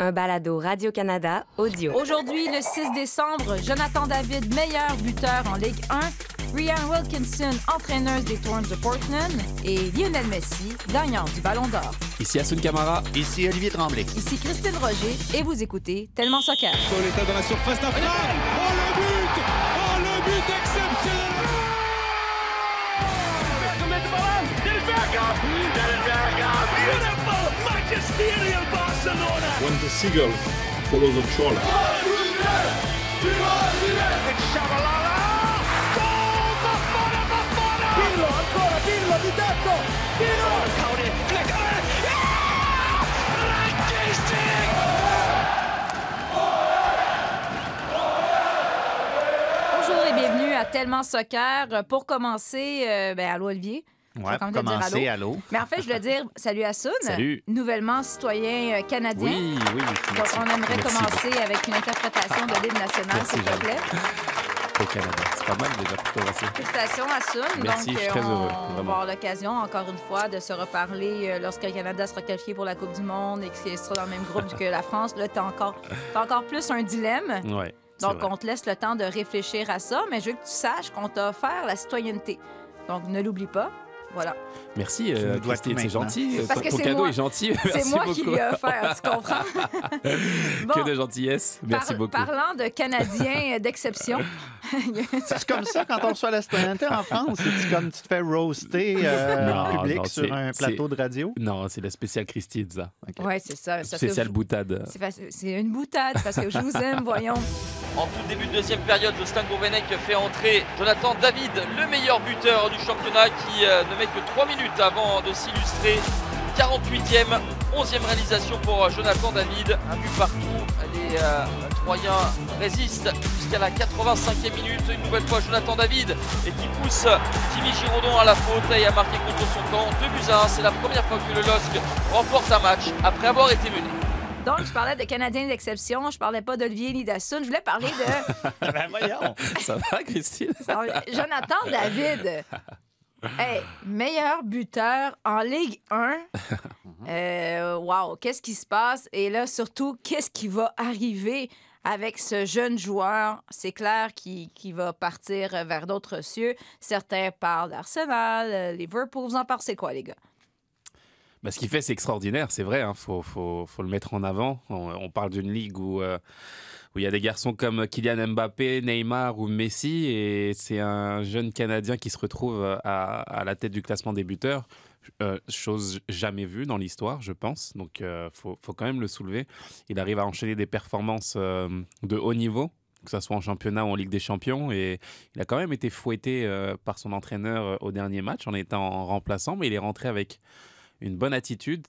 Un balado Radio-Canada audio. Aujourd'hui, le 6 décembre, Jonathan David, meilleur buteur en Ligue 1, Ryan Wilkinson, entraîneuse des Thorns de Portland, et Lionel Messi, gagnant du Ballon d'Or. Ici Asun Camara. Ici Olivier Tremblay. Ici Christine Roger, et vous écoutez Tellement Soccer. Pauletta dans la surface. Oh le but Oh le but exceptionnel Beautiful magisterial When the seagull follows the Bonjour et bienvenue à Tellement Soccer. Pour commencer, euh, ben, allô. Je Ouais, dire commencer, allô. allô. Mais en fait, je voulais dire salut à Sun, Salut. nouvellement citoyen euh, canadien. Oui, oui. Donc, merci. on aimerait Merci commencer avec une interprétation de l'hymne national, s'il te plaît. Au Canada. C'est pas mal déjà pour commencer. Félicitations à Sun. Merci, Donc, je suis euh, très on, heureux, on va avoir l'occasion, encore une fois, de se reparler euh, lorsque le Canada sera qualifié pour la Coupe du Monde et qu'il sera dans le même groupe que la France. Là, tu as encore, t'as encore plus un dilemme. C'est Donc, on te laisse le temps de réfléchir à ça, mais je veux que tu saches qu'on t'a offert la citoyenneté. Donc, ne l'oublie pas. Voilà. Merci, euh, c'est gentil. Parce Ton- que Ton c'est cadeau moi. est gentil. C'est Merci moi beaucoup. qui lui ai offert, tu comprends? Bon, Que de gentillesse. Merci par- beaucoup. Parlant de Canadiens d'exception, C'est comme ça quand on reçoit la citoyenneté en France? C'est comme tu te fais roaster euh, Non, en public non, sur un plateau de radio? Non, c'est la spéciale Christine, ça. oui, c'est ça. Spéciale boutade. c'est une boutade parce que je vous aime, voyons. En tout début de deuxième période, Jocelyn Gourvenec fait entrer Jonathan David, le meilleur buteur du championnat qui euh, ne met que 3 minutes avant de s'illustrer. 48e, 11e réalisation pour euh, Jonathan David. Un but partout. Les euh, Troyens résistent jusqu'à la 85e minute. Une nouvelle fois Jonathan David et qui pousse Timmy Giraudon à la faute et à marquer contre son camp. 2 buts à 1. C'est la première fois que le LOSC remporte un match après avoir été mené. Donc, je parlais de Canadiens d'exception, je parlais pas d'Olivier ni d'Assun, je voulais parler de ben voyons! Ça va, Christine? Jonathan David. Hey, meilleur buteur en Ligue 1. Euh, wow, qu'est-ce qui se passe? Et là, surtout, qu'est-ce qui va arriver? Avec ce jeune joueur? C'est clair qu'il va partir vers d'autres cieux. Certains parlent d'Arsenal, euh, Liverpool. Vous en pensez quoi, les gars? Bah, ce qu'il fait, c'est extraordinaire, c'est vrai. Il faut, faut, le mettre en avant. On, on parle d'une ligue où euh, où il y a des garçons comme Kylian Mbappé, Neymar ou Messi, et c'est un jeune Canadien qui se retrouve à, à la tête du classement des buteurs. Euh, chose jamais vue dans l'histoire, je pense. Donc, il faut, quand même le soulever. Il arrive à enchaîner des performances euh, de haut niveau, que ce soit en championnat ou en Ligue des Champions. Et il a quand même été fouetté euh, par son entraîneur euh, au dernier match en étant remplaçant, mais il est rentré avec une bonne attitude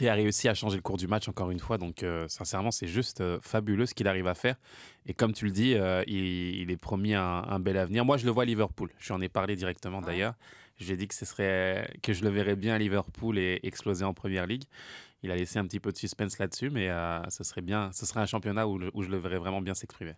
et a réussi à changer le cours du match encore une fois. Donc, euh, sincèrement, c'est juste euh, fabuleux ce qu'il arrive à faire. Et comme tu le dis, euh, il, il est promis un, un bel avenir. Moi, je le vois à Liverpool. Je lui en ai parlé directement Ouais. d'ailleurs. J'ai dit que ce serait que je le verrais bien à Liverpool et exploser en première ligue. Il a laissé un petit peu de suspense là-dessus, mais ce serait bien. Ce serait un championnat où, je le verrais vraiment bien s'exprimer.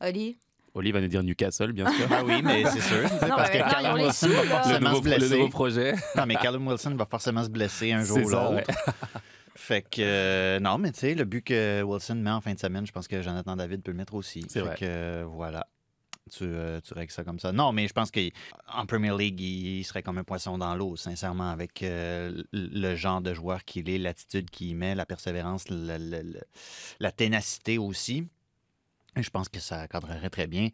Oli? Oli va nous dire Newcastle, bien sûr. Ah oui, mais c'est sûr. Non, parce mais que Callum Wilson va le, forcément nouveau, se le blesser. nouveau projet. Non, mais Callum Wilson va forcément se blesser un jour ou ça, l'autre. ouais. Fait que, euh, non, mais tu sais, le but que Wilson met en fin de semaine, je pense que Jonathan David peut le mettre aussi. C'est Fait vrai. que, euh, voilà. Tu, euh, tu règles ça comme ça. Non, mais je pense qu'en Premier League, il serait comme un poisson dans l'eau, sincèrement, avec euh, le le genre de joueur qu'il est, l'attitude qu'il met, la persévérance, le- le- le- la ténacité aussi. Je pense que ça cadrerait très bien.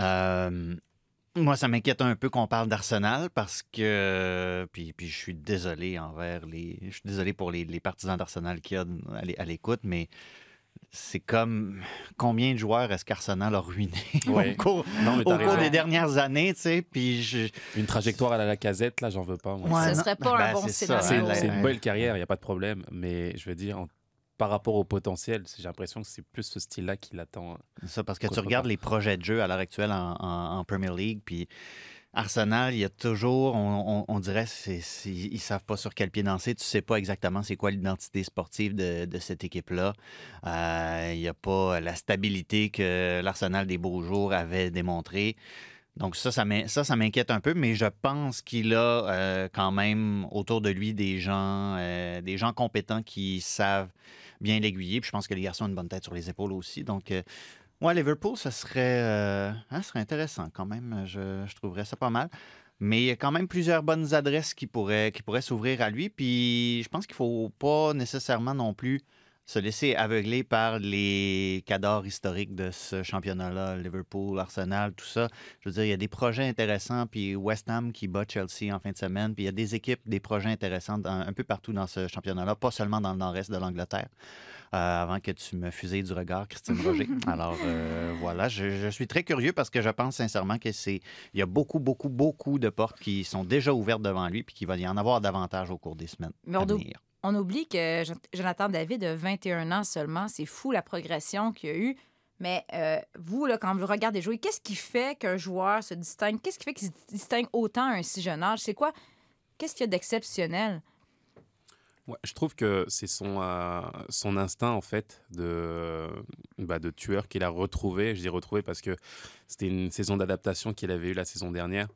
Euh, moi, ça m'inquiète un peu qu'on parle d'Arsenal parce que. Puis, puis je suis désolé envers les. Je suis désolé pour les, les partisans d'Arsenal qui y a à l'é- à l'écoute, mais c'est comme. Combien de joueurs est-ce qu'Arsenal a ruiné Ouais. au cours, Non, au des dernières années, tu sais? Puis je. Une trajectoire à la Lacazette, là, j'en veux pas. moi. Ouais, Ce non, serait pas un ben, bon c'est scénario. Une belle carrière, il n'y a pas de problème. Mais je veux dire, en- par rapport au potentiel, j'ai l'impression que c'est plus ce style-là qui l'attend. Ça, parce que tu regardes les projets de jeu à l'heure actuelle en, en- en Premier League, puis Arsenal, il y a toujours, on, on- on dirait, c'est, c'est- ils savent pas sur quel pied danser. Tu sais pas exactement c'est quoi l'identité sportive de, de cette équipe-là. Euh, il n'y a pas la stabilité que l'Arsenal des beaux jours avait démontré. Donc ça, ça, m'in- ça, ça m'inquiète un peu, mais je pense qu'il a euh, quand même autour de lui des gens, euh, des gens compétents qui savent bien l'aiguiller. Puis je pense que les garçons ont une bonne tête sur les épaules aussi. Donc, euh, ouais, Liverpool, ça serait, euh, hein, serait intéressant quand même. Je, trouverais ça pas mal. Mais il y a quand même plusieurs bonnes adresses qui pourraient, qui pourraient s'ouvrir à lui. Puis je pense qu'il faut pas nécessairement non plus se laisser aveugler par les cadors historiques de ce championnat-là, Liverpool, Arsenal, tout ça. Je veux dire, il y a des projets intéressants, puis West Ham qui bat Chelsea en fin de semaine, puis il y a des équipes, des projets intéressants dans- un peu partout dans ce championnat-là, pas seulement dans le nord-est de l'Angleterre. Euh, avant que tu me fusilles du regard, Christine Roger. Alors euh, voilà, je, je suis très curieux parce que je pense sincèrement que c'est il y a beaucoup, beaucoup, beaucoup de portes qui sont déjà ouvertes devant lui, puis qu'il va y en avoir davantage au cours des semaines à venir. On oublie que Jon- Jonathan David a 21 ans seulement. C'est fou la progression qu'il a eu. Mais euh, vous, là, quand vous regardez jouer, qu'est-ce qui fait qu'un joueur se distingue? Qu'est-ce qui fait qu'il se distingue autant à un si jeune âge? C'est quoi? Qu'est-ce qu'il y a d'exceptionnel? Je trouve que c'est son, euh, instinct, en fait, de, bah, de tueur qu'il a retrouvé. Je dis retrouvé parce que c'était une saison d'adaptation qu'il avait eue la saison dernière,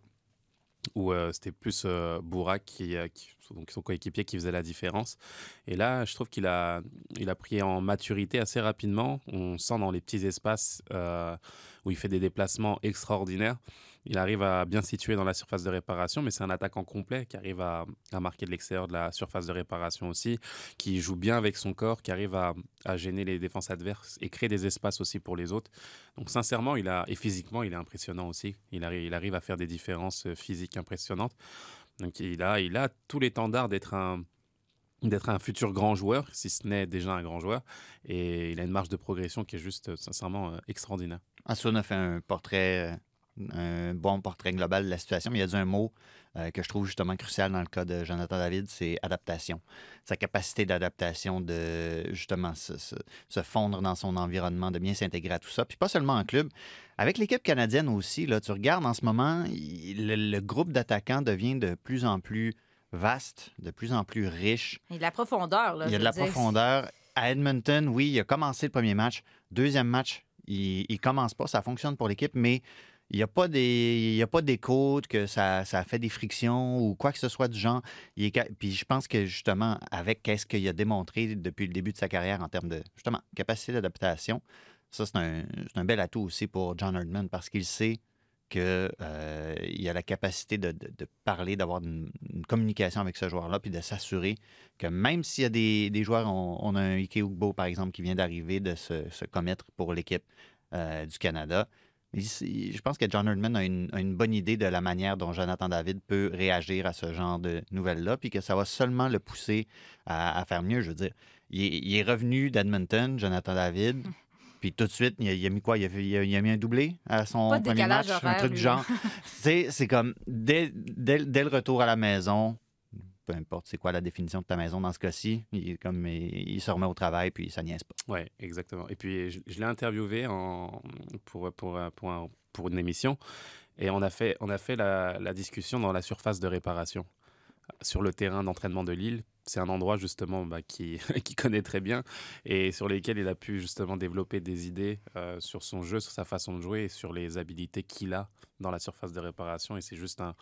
où euh, c'était plus euh, Bourak, qui, euh, qui- donc son coéquipier, qui faisait la différence. Et là, je trouve qu'il a, il a pris en maturité assez rapidement. On sent dans les petits espaces euh, où il fait des déplacements extraordinaires. Il arrive à bien situer dans la surface de réparation, mais c'est un attaquant complet qui arrive à, marquer de l'extérieur de la surface de réparation aussi, qui joue bien avec son corps, qui arrive à, gêner les défenses adverses et créer des espaces aussi pour les autres. Donc sincèrement, il a, et physiquement, il est impressionnant aussi. Il arrive, à faire des différences euh, physiques impressionnantes. Donc il a, il a tous les standards d'être un, d'être un futur grand joueur, si ce n'est déjà un grand joueur. Et il a une marge de progression qui est juste, euh, sincèrement, euh, extraordinaire. Assun a fait un portrait, un bon portrait global de la situation, mais il a dit un mot euh, que je trouve justement crucial dans le cas de Jonathan David, c'est adaptation. Sa capacité d'adaptation, de justement se, se- se fondre dans son environnement, de bien s'intégrer à tout ça. Puis pas seulement en club, avec l'équipe canadienne aussi, là, tu regardes en ce moment, il- le, le groupe d'attaquants devient de plus en plus vaste, de plus en plus riche. Il y a de la profondeur. Là, Il y a de la dire. profondeur. À Edmonton, oui, il a commencé le premier match. Deuxième match, il, il commence pas. Ça fonctionne pour l'équipe, mais il n'y a pas des, il a pas d'écho que ça, ça fait des frictions ou quoi que ce soit du genre. Puis je pense que justement, avec qu'est-ce qu'il a démontré depuis le début de sa carrière en termes de justement capacité d'adaptation, ça c'est un, un bel atout aussi pour John Herdman parce qu'il sait qu'il a la capacité de, de- parler, d'avoir une, communication avec ce joueur-là, puis de s'assurer que même s'il y a des, des joueurs, on, on a un Ike Ugbo, par exemple, qui vient d'arriver de se, se commettre pour l'équipe euh, du Canada. Je pense que John Herdman a une, a une bonne idée de la manière dont Jonathan David peut réagir à ce genre de nouvelles-là, puis que ça va seulement le pousser à, à faire mieux. Je veux dire, il est, il est revenu d'Edmonton, Jonathan David, puis tout de suite, il a, il a mis quoi? Il a, il mis un doublé à son Pas premier match, un truc du genre. C'est c'est comme, dès, dès- dès le retour à la maison, peu importe c'est quoi la définition de ta maison dans ce cas-ci, il, comme, il, se remet au travail, puis ça niaise pas. Ouais, exactement. Et puis, je, l'ai interviewé pour, pour, pour, pour une émission et on a fait, on a fait la, la discussion dans la surface de réparation. Sur le terrain d'entraînement de Lille, c'est un endroit justement bah, qui, connaît très bien et sur lesquels il a pu justement développer des idées euh, sur son jeu, sur sa façon de jouer et sur les habilités qu'il a dans la surface de réparation. Et c'est juste un,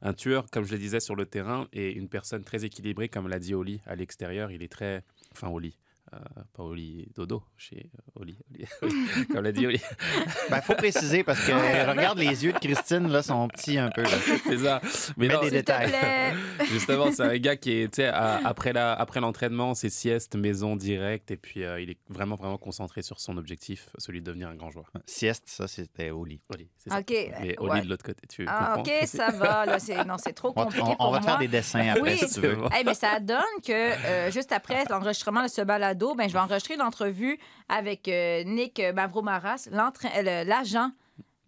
un tueur, comme je le disais, sur le terrain et une personne très équilibrée, comme l'a dit Oli à l'extérieur. Il est très. Enfin, Oli. Euh, pas Oli Dodo, chez euh, Oli, Oli, Oli, comme l'a dit Oli. Il Ben, faut préciser parce que regarde les yeux de Christine, là, sont petits un peu. c'est ça. Mais Mets non, des détails. plaît. Justement, c'est un gars qui est, tu sais, après la- après l'entraînement, c'est sieste, maison directe, et puis euh, il est vraiment, vraiment concentré sur son objectif, celui de devenir un grand joueur. Sieste, ça, c'était lit. Oli, c'est ça. OK. Mais euh, Oli ouais. de l'autre côté, tu Ah, comprends? OK, ça va. Là, c'est... Non, c'est trop On, compliqué on- on pour va te faire des dessins après, Oui. si tu veux. Hey, mais ça donne que euh, juste après l'enregistrement de ce balado, ben, je vais enregistrer l'entrevue avec euh, Nick Mavromaras, euh, l'agent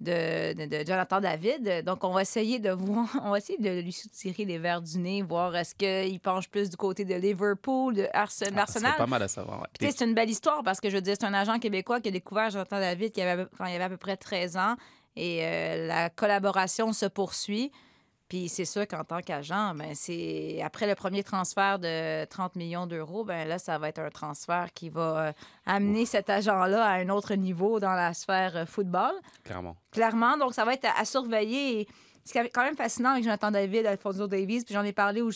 de, de- de Jonathan David. Donc, on va essayer de voir, on va essayer de lui soutirer les verres du nez, voir est-ce qu'il penche plus du côté de Liverpool, de Ah, ça d'Arsenal. serait pas mal à savoir. ouais. Puis, c'est une belle histoire parce que je veux dire, c'est un agent québécois qui a découvert Jonathan David quand il avait à peu près 13 ans. Et euh, la collaboration se poursuit. Puis c'est sûr qu'en tant qu'agent, ben c'est après le premier transfert de 30 millions d'euros, ben là, ça va être un transfert qui va euh, amener cet agent-là à un autre niveau dans la sphère euh, football. Clairement. Clairement, donc ça va être à, à surveiller. Et ce qui est quand même fascinant avec Jonathan David, Alfonso Davies, puis j'en ai parlé au-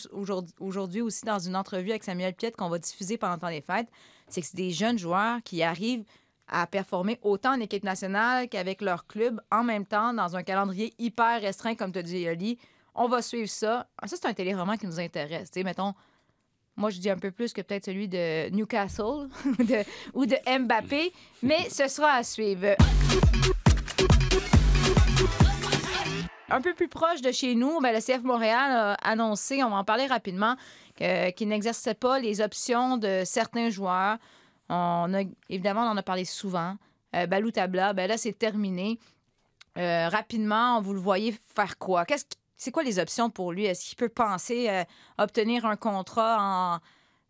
aujourd'hui aussi dans une entrevue avec Samuel Piette qu'on va diffuser pendant le temps des fêtes, c'est que c'est des jeunes joueurs qui arrivent à performer autant en équipe nationale qu'avec leur club en même temps dans un calendrier hyper restreint, comme tu as dit, Oli. On va suivre ça. Ah, Ça, c'est un téléroman qui nous intéresse. Sais, mettons, moi, je dis un peu plus que peut-être celui de Newcastle ou de Mbappé, mais ce sera à suivre. Un peu plus proche de chez nous, ben, le CF Montréal a annoncé, on va en parler rapidement, qu'il n'exerçait pas les options de certains joueurs. On a, évidemment, on en a parlé souvent. Euh, Balou Tabla, ben là, c'est terminé. Euh, rapidement, vous le voyez faire quoi? Qu'est-ce qui- c'est quoi les options pour lui? Est-ce qu'il peut penser euh, obtenir un contrat en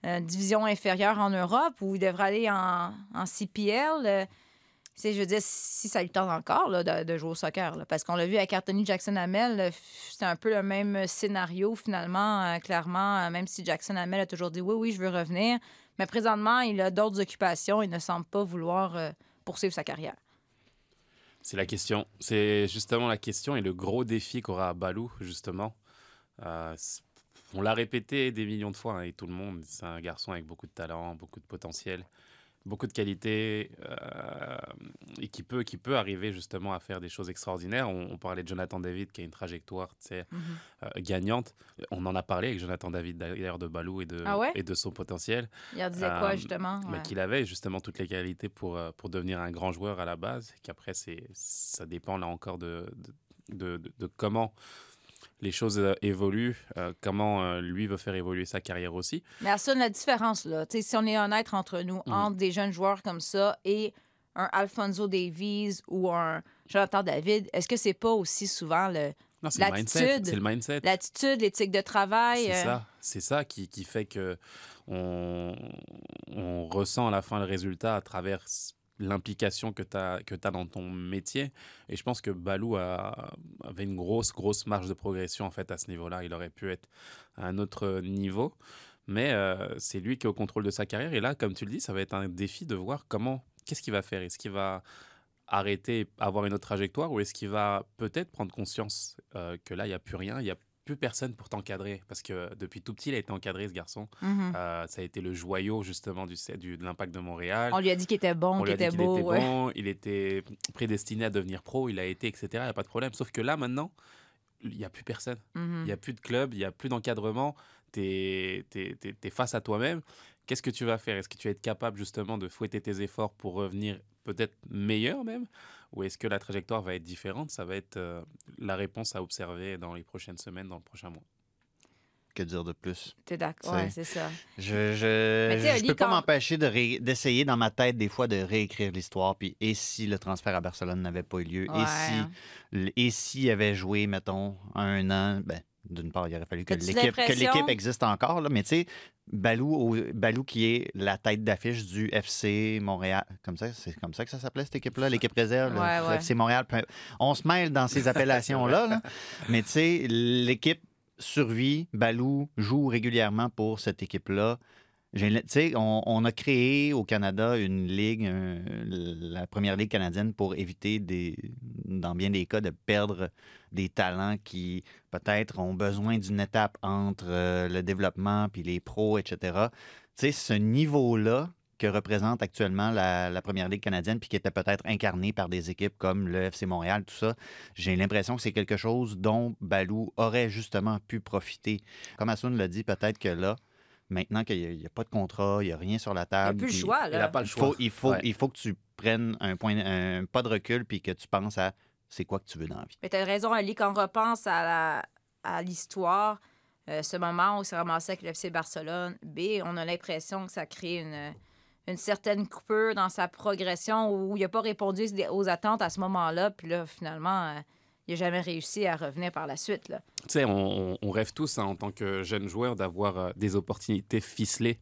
euh, division inférieure en Europe ou il devrait aller en, CPL? Euh, je veux dire, si ça lui tente encore de, jouer au soccer, parce qu'on l'a vu avec Anthony Jackson-Hamel, euh, c'est un peu le même scénario finalement, clairement, même si Jackson-Hamel a toujours dit oui, oui, je veux revenir. Mais présentement, il a d'autres occupations, il ne semble pas vouloir poursuivre sa carrière. C'est la question. C'est justement la question et le gros défi qu'aura Balou, justement. Euh, on l'a répété des millions de fois, hein, et tout le monde, c'est un garçon avec beaucoup de talent, beaucoup de potentiel, beaucoup de qualité, euh, et qui peut, qui peut arriver justement à faire des choses extraordinaires. On, on parlait de Jonathan David, qui a une trajectoire euh, gagnante. On en a parlé avec Jonathan David, d'ailleurs, de Balou et de, Ah ouais? et de son potentiel. Il en disait quoi, Euh, justement? mais qu'il avait justement toutes les qualités pour, pour devenir un grand joueur à la base, qu'après, c'est, ça dépend là encore de, de, de- de- de comment les choses euh, évoluent, euh, comment euh, lui veut faire évoluer sa carrière aussi. Mais à ça, la différence, là, si on est honnête entre nous, Mhm. entre des jeunes joueurs comme ça et un Alfonso Davies ou un Jonathan David, est-ce que c'est pas aussi souvent le, Non, c'est le mindset. L'attitude. L'éthique de travail? C'est euh, ça, c'est ça qui, qui fait que on, on ressent à la fin le résultat à travers l'implication que tu as, que as dans ton métier. Et je pense que Balou a, avait une grosse, grosse marge de progression en fait à ce niveau-là. Il aurait pu être à un autre niveau. Mais euh, c'est lui qui est au contrôle de sa carrière. Et là, comme tu le dis, ça va être un défi de voir comment, qu'est-ce qu'il va faire? Est-ce qu'il va arrêter, avoir une autre trajectoire, ou est-ce qu'il va peut-être prendre conscience euh, que là, il n'y a plus rien, plus personne pour t'encadrer. Parce que depuis tout petit, il a été encadré, ce garçon. mhm. Euh, ça a été le joyau, justement, du, du- de l'impact de Montréal. On lui a dit qu'il était bon, qu'il était beau. était ouais. bon, il était prédestiné à devenir pro, il a été, etc. Il n'y a pas de problème. Sauf que là, maintenant, il n'y a plus personne. Il n'y a plus de club, il n'y a plus d'encadrement. Tu es, face à toi-même. Qu'est-ce que tu vas faire? Est-ce que tu vas être capable justement de fouetter tes efforts pour revenir peut-être meilleur même Ou est-ce que la trajectoire va être différente? Ça va être euh, la réponse à observer dans les prochaines semaines, dans le prochain mois. Que dire de plus? T'es d'accord? C'est- Ouais, c'est ça. Je, je, je peux pas quand- m'empêcher de ré- d'essayer dans ma tête des fois de réécrire l'histoire. Puis et si le transfert à Barcelone n'avait pas eu lieu? Ouais, Et si et s'il avait joué, mettons, un an, ben, d'une part, il aurait fallu que l'équipe, que l'équipe existe encore. Là, mais tu sais, Balou, au- Balou qui est la tête d'affiche du FC Montréal. Comme ça, c'est comme ça que ça s'appelait cette équipe-là, l'équipe réserve, le Ouais, ouais. FC Montréal. peu- On se mêle dans ces appellations-là. là. Mais tu sais, l'équipe survit, Balou joue régulièrement pour cette équipe-là. On, a créé au Canada une ligue, la première ligue canadienne, pour éviter, dans bien des cas, de perdre des talents qui peut-être ont besoin d'une étape entre euh, le développement puis les pros, etc. Ce niveau-là que représente actuellement la, la première ligue canadienne, puis qui était peut-être incarné par des équipes comme le FC Montréal, tout ça, j'ai l'impression que c'est quelque chose dont Balou aurait justement pu profiter. Comme Assoun l'a dit, peut-être que là, maintenant qu'il n'y a, pas de contrat, il n'y a rien sur la Il n'y a table. plus le choix, Il n'a là. pas le Il choix. faut, il, faut, Ouais. il faut que tu prennes un, point, un pas de recul puis que tu penses à c'est quoi que tu veux dans la vie. Mais tu as raison, Ali, quand on repense à la- à l'histoire, euh, ce moment où c'est ramassé avec le FC Barcelone, B, on a l'impression que ça crée une, une certaine coupure dans sa progression où il n'a pas répondu aux attentes à ce moment-là. Puis là, finalement, euh, il n'a jamais réussi à revenir par la suite. Tu sais, on, rêve tous hein, en tant que jeune joueur d'avoir euh, des opportunités ficelées.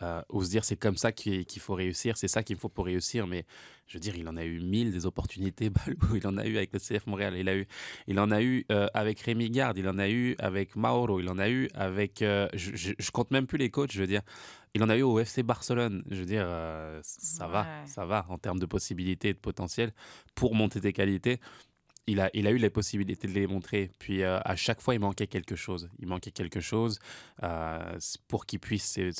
Euh, ou se dire c'est comme ça qu'il faut réussir, c'est ça qu'il faut pour réussir. Mais je veux dire, il en a eu mille des opportunités, Balou. Il en a eu avec le CF Montréal, il, a eu, il en a eu euh, avec Rémi Garde, il en a eu avec Mauro, il en a eu avec. euh, je, je, je compte même plus les coachs, je veux dire. Il en a eu au FC Barcelone. Je veux dire, ça va, ça va en termes de possibilités et de potentiel pour monter tes qualités il a, il a eu la possibilité de les montrer. Puis euh, à chaque fois, il manquait quelque chose. Il manquait quelque chose euh, pour qu'il puisse euh,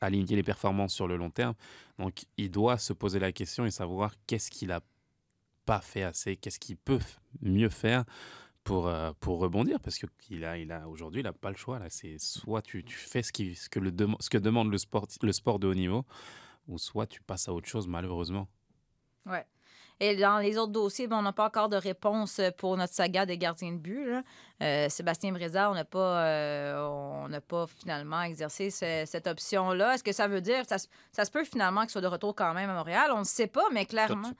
aligner les performances sur le long terme. Donc, il doit se poser la question et savoir qu'est-ce qu'il a pas fait assez, qu'est-ce qu'il peut mieux faire pour, pour rebondir. Parce que il a, il a, aujourd'hui, il n'a pas le choix. Là. C'est soit tu, tu fais ce, qui, ce, que le ce que demande le sport, le sport de haut niveau, ou soit tu passes à autre chose, malheureusement. Ouais. Et dans les autres dossiers, ben, on n'a pas encore de réponse pour notre saga des gardiens de but. là. Euh, Sébastien Brézard, on n'a pas, euh, on n'a pas finalement exercé ce- cette option-là. Est-ce que ça veut dire, ça, ça se peut finalement qu'il soit de retour quand même à Montréal? On ne sait pas, mais clairement,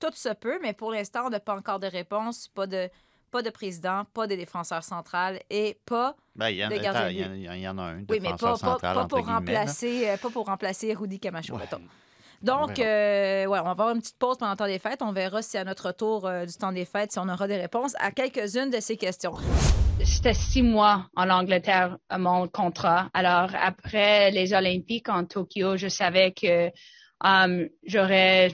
tout se peut. Mais pour l'instant, on n'a pas encore de réponse, pas de, pas de président, pas de défenseur central et pas Ben, y, en, Le gardien de en- il y en- il y en a un, Oui, mais défenseur pas, pas, central, pas entre pour remplacer, euh, pas pour remplacer Rudy Camacho, Ouais. Donc, verra. euh, ouais, on va avoir une petite pause pendant le temps des fêtes. On verra si à notre retour euh, du temps des fêtes, si on aura des réponses à quelques-unes de ces questions. C'était six mois en Angleterre à mon contrat. Alors après les Olympiques en Tokyo, je savais que um, j'aurais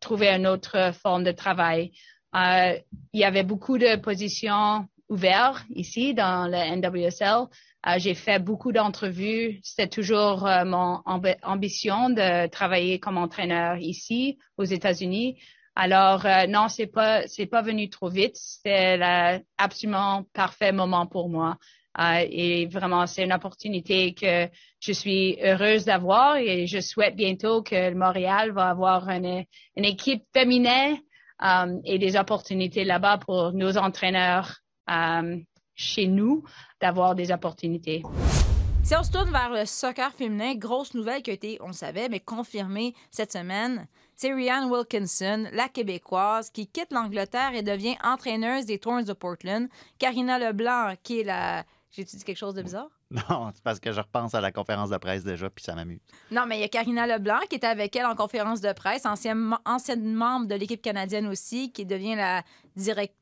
trouvé une autre forme de travail. Euh, il y avait beaucoup de positions ouvertes ici dans le NWSL. Euh, J'ai fait beaucoup d'entrevues. C'était toujours euh, mon ambi- ambition de travailler comme entraîneur ici aux États-Unis. Alors euh, non, c'est pas c'est pas venu trop vite. C'était absolument parfait moment pour moi. Et vraiment, c'est une opportunité que je suis heureuse d'avoir et je souhaite bientôt que Montréal va avoir une, une équipe féminine et des opportunités là-bas pour nos entraîneurs chez nous d'avoir des opportunités. Si on se tourne vers le soccer féminin, grosse nouvelle qui a été, on le savait, mais confirmée cette semaine, c'est Rianne Wilkinson, la Québécoise, qui quitte l'Angleterre et devient entraîneuse des Thorns de Portland. Karina Leblanc, qui est la... J'ai-tu dit quelque chose de bizarre? Non, c'est parce que je repense à la conférence de presse déjà, puis ça m'amuse. Non, mais il y a Karina Leblanc qui était avec elle en conférence de presse, ancienne, ancienne membre de l'équipe canadienne aussi, qui devient la directrice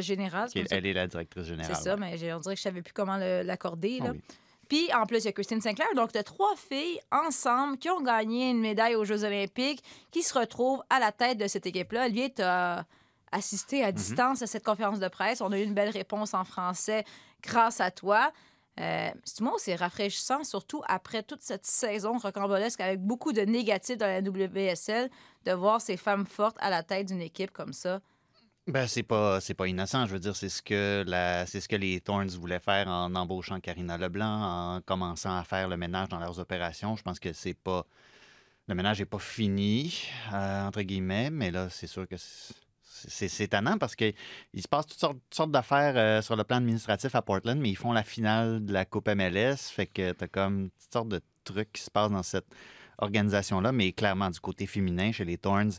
générale. est-? Elle est la directrice générale. C'est ça, mais on dirait que je savais plus comment l'accorder. Ah oui. Puis, en plus, il y a Christine Sinclair. Donc, tu as trois filles ensemble qui ont gagné une médaille aux Jeux olympiques, qui se retrouvent à la tête de cette équipe-là. Olivier, tu as assisté à distance à cette conférence de presse. On a eu une belle réponse en français grâce à toi. Euh, c'est moi, c'est rafraîchissant, surtout après toute cette saison rocambolesque avec beaucoup de négatifs dans la WSL, de voir ces femmes fortes à la tête d'une équipe comme ça. Ben, c'est pas, c'est pas innocent. Je veux dire, c'est ce que la, c'est ce que les Thorns voulaient faire en embauchant Karina Leblanc, en commençant à faire le ménage dans leurs opérations. Je pense que c'est pas. Le ménage n'est pas fini, euh, entre guillemets, mais là, c'est sûr que c'est, étonnant parce qu'il se passe toutes sortes, toutes sortes d'affaires euh, sur le plan administratif à Portland, mais ils font la finale de la Coupe MLS. Fait que t'as comme toutes sortes de trucs qui se passent dans cette organisation-là, mais clairement du côté féminin chez les Thorns.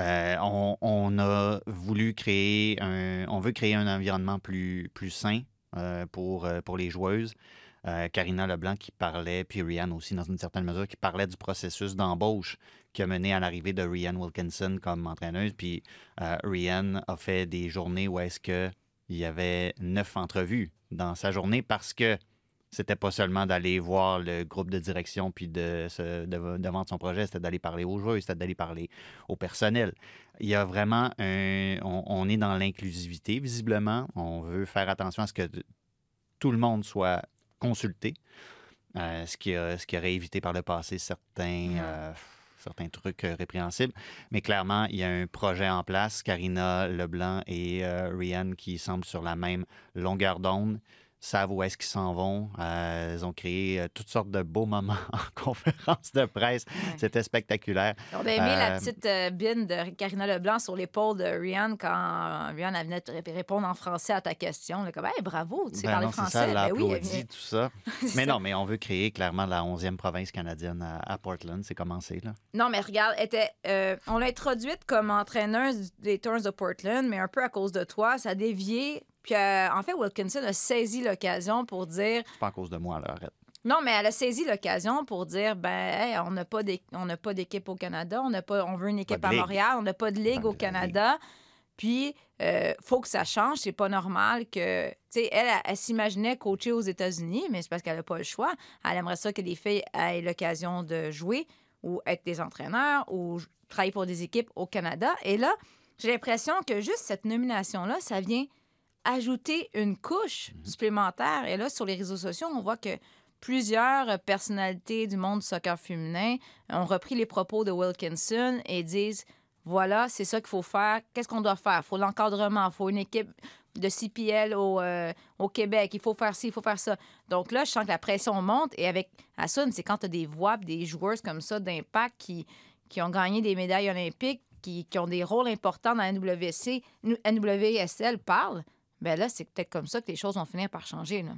Euh, on, a voulu créer un, on veut créer un environnement plus, sain euh, pour, euh, pour les joueuses. Karina Leblanc qui parlait, puis Rianne aussi dans une certaine mesure, qui parlait du processus d'embauche qui a mené à l'arrivée de Rianne Wilkinson comme entraîneuse. Puis Rianne a fait des journées où est-ce que il y avait neuf entrevues dans sa journée parce que c'était pas seulement d'aller voir le groupe de direction puis de, se, de, de vendre son projet, c'était d'aller parler aux joueurs, c'était d'aller parler au personnel. Il y a vraiment un. On, on est dans l'inclusivité, visiblement. On veut faire attention à ce que tout le monde soit consulté, euh, ce, qui a- ce qui aurait évité par le passé certains. euh, certains trucs euh, répréhensibles. Mais clairement, il y a un projet en place. Karina Leblanc et euh, Rianne qui semblent sur la même longueur d'onde savent où est-ce qu'ils s'en vont. Euh, ils ont créé euh, toutes sortes de beaux moments en conférence de presse. C'était spectaculaire. On a aimé la Euh, petite euh, bine de Karina Leblanc sur l'épaule de Rihanna quand Rihanna venait te répondre en français à ta question. On est comme, hey, bravo, tu sais Ben parler non, français. ça, elle Ben oui, elle tout ça. Mais non, mais on veut créer clairement la 11e province canadienne à, Portland. C'est commencé, là. Non, mais regarde, était, euh, on l'a introduite comme entraîneuse des Thorns de Portland, mais un peu à cause de toi, ça a dévié. Puis euh, en fait, Wilkinson a saisi l'occasion pour dire C'est pas à cause de moi, là, arrête. Non, mais elle a saisi l'occasion pour dire ben, hey, on n'a pas d'é- on n'a pas d'équipe au Canada, on n'a pas, on veut une équipe à. Montréal, on n'a pas de ligue au Canada. Puis, euh, faut que ça change. C'est pas normal que. Tu sais, elle, elle, elle s'imaginait coacher aux États-Unis, mais c'est parce qu'elle n'a pas le choix. Elle aimerait ça que les filles aient l'occasion de jouer ou être des entraîneurs ou travailler pour des équipes au Canada. Et là, j'ai l'impression que juste cette nomination-là, ça vient ajouter une couche supplémentaire. Et là, sur les réseaux sociaux, on voit que plusieurs personnalités du monde du soccer féminin ont repris les propos de Wilkinson et disent voilà, c'est ça qu'il faut faire. Qu'est-ce qu'on doit faire? Il faut l'encadrement, il faut une équipe de CPL au, euh, au Québec, il faut faire ci, il faut faire ça. Donc là, je sens que la pression monte et avec Asun, c'est quand tu as des voix, des joueuses comme ça d'impact qui, qui ont gagné des médailles olympiques, qui, qui ont des rôles importants dans la NWC, NWSL parle, ben là, c'est peut-être comme ça que les choses vont finir par changer. Là.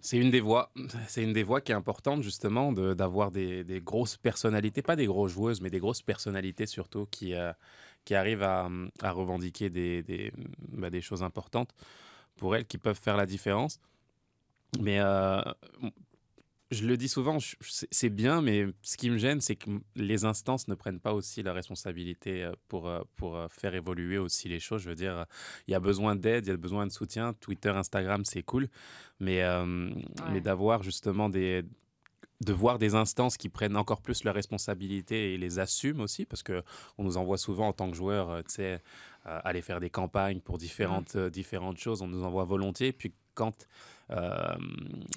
C'est une des voies. C'est une des voies qui est importante justement de- d'avoir des, des grosses personnalités, pas des grosses joueuses, mais des grosses personnalités surtout qui, euh, qui arrivent à, à revendiquer des, des, bah, des choses importantes pour elles, qui peuvent faire la différence. Mais euh, je le dis souvent, c'est bien, mais ce qui me gêne, c'est que les instances ne prennent pas aussi la responsabilité euh, pour, euh, pour euh, faire évoluer aussi les choses. Je veux dire, il y a besoin d'aide, il y a besoin de soutien. Twitter, Instagram, c'est cool, mais, euh, mais d'avoir justement des de voir des instances qui prennent encore plus leurs responsabilités et les assument aussi, parce que on nous envoie souvent en tant que joueur, tu sais, euh, aller faire des campagnes pour différentes, euh, différentes choses, on nous envoie volontiers, puis quand euh,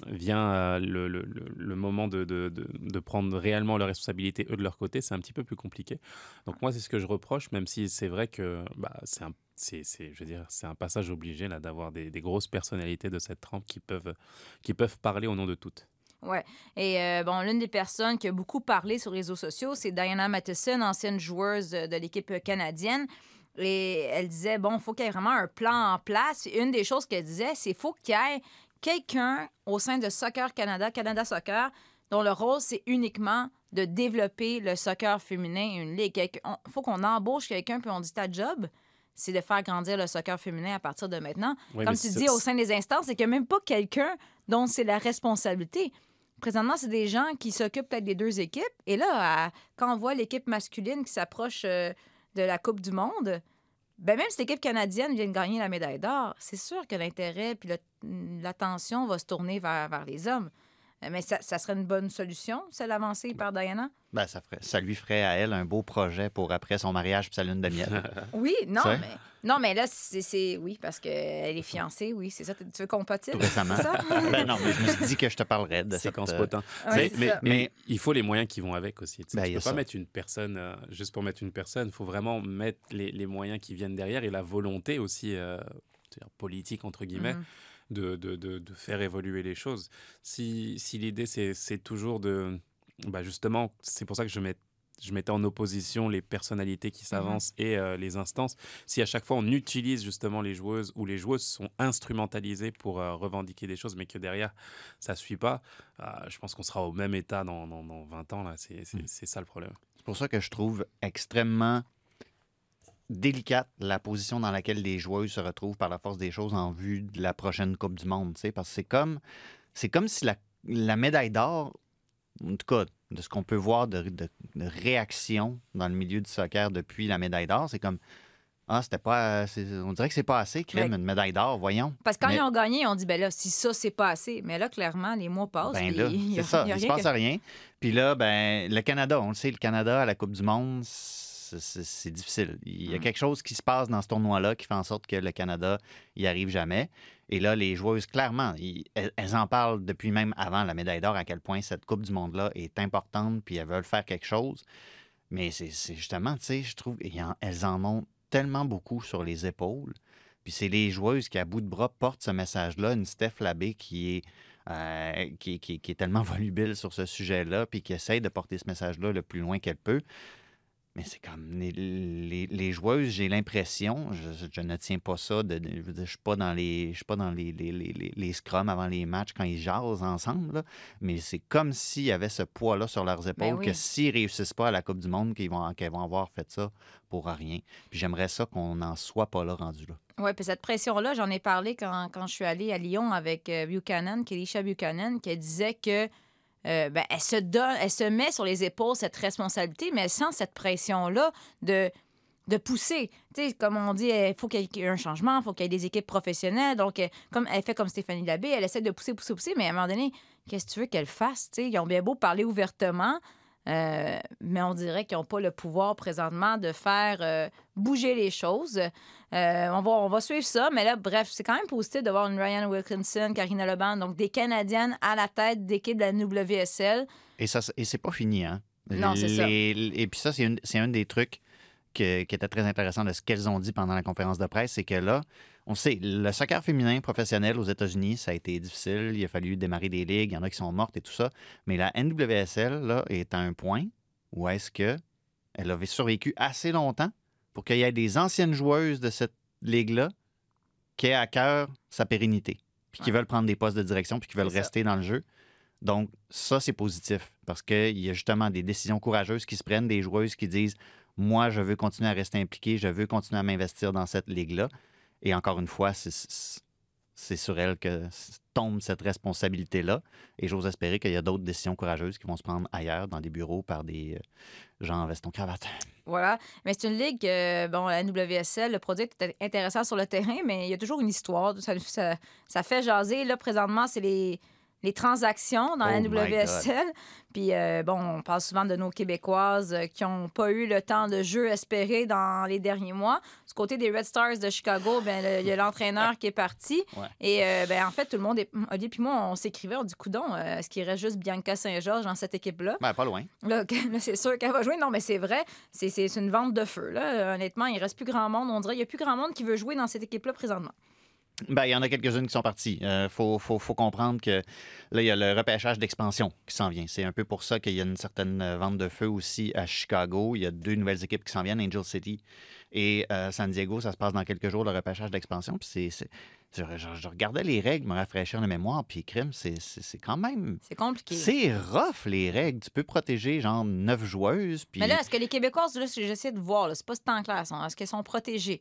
vient euh, le, moment de, prendre réellement leurs responsabilités, eux de leur côté, c'est un petit peu plus compliqué. Donc moi, c'est ce que je reproche, même si c'est vrai que bah, c'est un je veux dire, c'est un passage obligé là d'avoir des, grosses personnalités de cette trempe qui peuvent, qui peuvent parler au nom de toutes. Ouais. Et euh, bon, l'une des personnes qui a beaucoup parlé sur les réseaux sociaux, c'est Diana Matheson, ancienne joueuse de l'équipe canadienne. Et elle disait, bon, il faut qu'il y ait vraiment un plan en place. Une des choses qu'elle disait, c'est qu'il faut qu'il y ait quelqu'un au sein de Soccer Canada, Canada Soccer, dont le rôle, c'est uniquement de développer le soccer féminin, une ligue. Il faut qu'on embauche quelqu'un, puis on dit ta job, c'est de faire grandir le soccer féminin à partir de maintenant. Oui, Comme tu dis, au sein des instances, c'est qu'il n'y a même pas quelqu'un dont c'est la responsabilité. Présentement, c'est des gens qui s'occupent peut-être des deux équipes. Et là, à- quand on voit l'équipe masculine qui s'approche euh, de la Coupe du Monde, ben même si l'équipe canadienne vient de gagner la médaille d'or, c'est sûr que l'intérêt puis le- l'attention va se tourner vers, vers les hommes. Euh, Mais ça, ça serait une bonne solution, celle avancée par Diana? Ben, ça, ferait- ça lui ferait à elle un beau projet pour après son mariage puis sa lune de miel. Oui, non, mais, non, mais là, c'est c'est- oui, parce qu'elle est fiancée, oui, c'est ça. Tu veux? Tout récemment. Ça? ben non, mais je me suis dit que je te parlerais de cette... séquence euh, potin. Ouais, mais, mais, ça. mais Mais- il faut les moyens qui vont avec aussi. Ben, tu a peux pas ça. mettre une personne euh, juste pour mettre une personne. Il faut vraiment mettre les, les moyens qui viennent derrière et la volonté aussi euh, c'est-à-dire politique entre guillemets. Mhm. De, de, de, de faire évoluer les choses. Si, si l'idée, c'est c'est toujours de... Bah justement, c'est pour ça que je, mets, je mettais en opposition les personnalités qui s'avancent et euh, les instances. Si à chaque fois on utilise justement les joueuses ou les joueuses sont instrumentalisées pour euh, revendiquer des choses, mais que derrière ça ne suit pas, euh, je pense qu'on sera au même état dans, dans, dans 20 ans. là. C'est c'est- c'est ça le problème. C'est pour ça que je trouve extrêmement délicate la position dans laquelle les joueuses se retrouvent par la force des choses en vue de la prochaine Coupe du Monde. Parce que c'est comme, c'est comme si la, la médaille d'or, en tout cas, de ce qu'on peut voir de, de- de réaction dans le milieu du soccer depuis la médaille d'or, c'est comme Ah, c'était pas. On dirait que c'est pas assez, crème, Ouais. une médaille d'or, voyons. Parce que quand Mais- ils ont gagné, on dit, ben là, si ça, c'est pas assez. Mais là, clairement, les mois passent. Ben là, il y a- c'est ça, il se passe que- rien. Puis là, ben, le Canada, on le sait, le Canada à la Coupe du Monde, c'est- difficile. Il y a Mm. quelque chose qui se passe dans ce tournoi-là qui fait en sorte que le Canada y arrive jamais. Et là, les joueuses, clairement, ils- elles, elles en parlent depuis même avant la médaille d'or à quel point cette Coupe du Monde-là est importante, puis elles veulent faire quelque chose. Mais c'est justement, tu sais, je trouve, elles en ont tellement beaucoup sur les épaules. Puis c'est les joueuses qui, à bout de bras, portent ce message-là. Une Steph Labbé qui est, euh, qui, qui- qui est tellement volubile sur ce sujet-là, puis qui essaye de porter ce message-là le plus loin qu'elle peut. Mais c'est comme les, les- les joueuses, j'ai l'impression, je, je ne tiens pas ça, de, je veux dire, je suis pas dans les, je suis pas dans les, les, les, les- les scrums avant les matchs quand ils jasent ensemble, là. mais c'est comme s'il y avait ce poids-là sur leurs épaules oui. que s'ils réussissent pas à la Coupe du Monde, qu'ils vont, qu'elles vont avoir fait ça pour rien. Puis j'aimerais ça qu'on n'en soit pas là rendu là. Oui, puis cette pression-là, j'en ai parlé quand, quand je suis allée à Lyon avec euh, Buchanan, Kelisha Buchanan, qui disait que euh, ben, elle, se met sur les épaules cette responsabilité, mais sans cette pression-là de, de pousser. Sais, comme on dit, il faut qu'il y ait un changement, il faut qu'il y ait des équipes professionnelles. Donc, euh, comme elle fait comme Stéphanie Labbé, elle essaie de pousser, pousser, pousser, mais à un moment donné, qu'est-ce que tu veux qu'elle fasse? Sais, ils ont bien beau parler ouvertement. Euh, mais on dirait qu'ils n'ont pas le pouvoir présentement de faire euh, bouger les choses. Euh, on, va, on va suivre ça, mais là, bref, c'est quand même positif de voir une Ryan Wilkinson, Karina Leban, donc des Canadiennes à la tête d'équipe de la WSL. Et, ça, et c'est pas fini, hein? Non, c'est ça. Et puis ça, c'est une- c'est un des trucs que- qui était très intéressant de ce qu'elles ont dit pendant la conférence de presse, c'est que là, on sait, le soccer féminin professionnel aux États-Unis, ça a été difficile. Il a fallu démarrer des ligues, il y en a qui sont mortes et tout ça. Mais la NWSL, là, est à un point où est-ce que elle avait survécu assez longtemps pour qu'il y ait des anciennes joueuses de cette ligue-là qui aient à cœur sa pérennité, puis qui veulent prendre des postes de direction, puis qui veulent rester dans le jeu. Donc, ça, c'est positif parce qu'il y a justement des décisions courageuses qui se prennent, des joueuses qui disent Moi, je veux continuer à rester impliqué, je veux continuer à m'investir dans cette ligue-là. Et encore une fois, c'est- sur elle que tombe cette responsabilité-là. Et j'ose espérer qu'il y a d'autres décisions courageuses qui vont se prendre ailleurs, dans des bureaux, par des euh, gens en veston-cravate. Voilà. Mais c'est une ligue, euh, bon, la NWSL, le produit est intéressant sur le terrain, mais il y a toujours une histoire. Ça fait jaser. Là, présentement, c'est les, les transactions dans la Oh NWSL. Puis, euh, bon, on parle souvent de nos Québécoises euh, qui n'ont pas eu le temps de jeu espéré dans les derniers mois. Du côté des Red Stars de Chicago, ben, il y a l'entraîneur qui est parti. Ouais. Et euh, ben, en fait, tout le monde, est... Olivier puis moi, on s'écrivait, on dit, coudon, euh, est-ce qu'il reste juste Bianca Saint-Georges dans cette équipe-là? Ben, pas loin. Là, c'est sûr qu'elle va jouer. Non, mais c'est vrai. C'est, une vente de feu. Là. Honnêtement, il reste plus grand monde. On dirait qu'il n'y a plus grand monde qui veut jouer dans cette équipe-là présentement. Ben, il y en a quelques-unes qui sont parties. Il faut, faut- faut comprendre que là, il y a le repêchage d'expansion qui s'en vient. C'est un peu pour ça qu'il y a une certaine euh, vente de feu aussi à Chicago. Il y a deux nouvelles équipes qui s'en viennent, Angel City et euh, San Diego. Ça se passe dans quelques jours, le repêchage d'expansion. Puis c'est, je, je- je regardais les règles, me rafraîchir la mémoire, puis crime, c'est, c'est- c'est quand même... C'est compliqué. C'est rough, les règles. Tu peux protéger, genre, neuf joueuses, puis... Mais là, est-ce que les Québécoises, là, j'essaie de voir, c'est pas tant clair. Est-ce qu'elles sont protégées?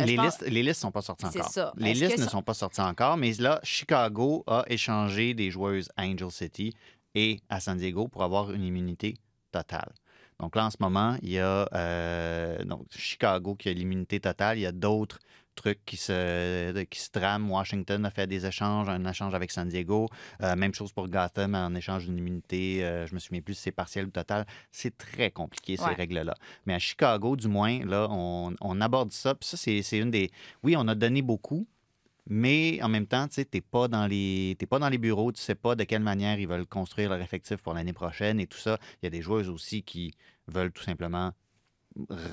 Euh, Les pense- listes, les listes sont pas sorties C'est encore. ça. Les listes ne ça- sont pas sorties encore, mais là, Chicago a échangé des joueuses à Angel City et à San Diego pour avoir une immunité totale. Donc là, en ce moment, il y a euh, donc, Chicago qui a l'immunité totale. Il y a d'autres trucs qui se, qui se trament. Washington a fait des échanges, un échange avec San Diego. Euh, même chose pour Gotham en échange d'une immunité. euh, je me souviens plus si c'est partiel ou total. C'est très compliqué, ces Ouais. règles-là. Mais à Chicago, du moins, là, on, on aborde ça. Puis ça, c'est une des. Oui, on a donné beaucoup, mais en même temps, tu sais, t'es pas dans les pas dans les bureaux, tu sais pas de quelle manière ils veulent construire leur effectif pour l'année prochaine et tout ça. Il y a des joueuses aussi qui veulent tout simplement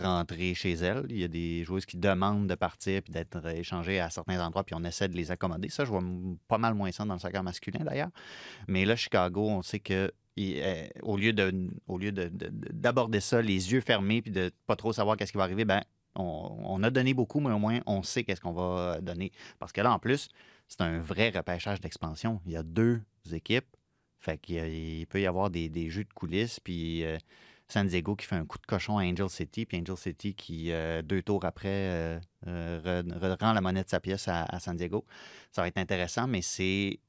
rentrer chez elles. Il y a des joueuses qui demandent de partir puis d'être échangées à certains endroits, puis on essaie de les accommoder. Ça, je vois pas mal moins ça dans le soccer masculin d'ailleurs. Mais là, Chicago, on sait que euh, au lieu de au lieu de- de- de- d'aborder ça les yeux fermés puis de pas trop savoir qu'est-ce qui va arriver, ben on, a donné beaucoup, mais au moins on sait qu'est-ce qu'on va donner. Parce que là, en plus, c'est un vrai repêchage d'expansion. Il y a deux équipes. Fait qu'il peut y avoir des, des jeux de coulisses, puis euh, San Diego qui fait un coup de cochon à Angel City, puis Angel City qui, euh, deux tours après, euh, euh, re- re- rend la monnaie de sa pièce à, à San Diego. Ça va être intéressant, mais c'est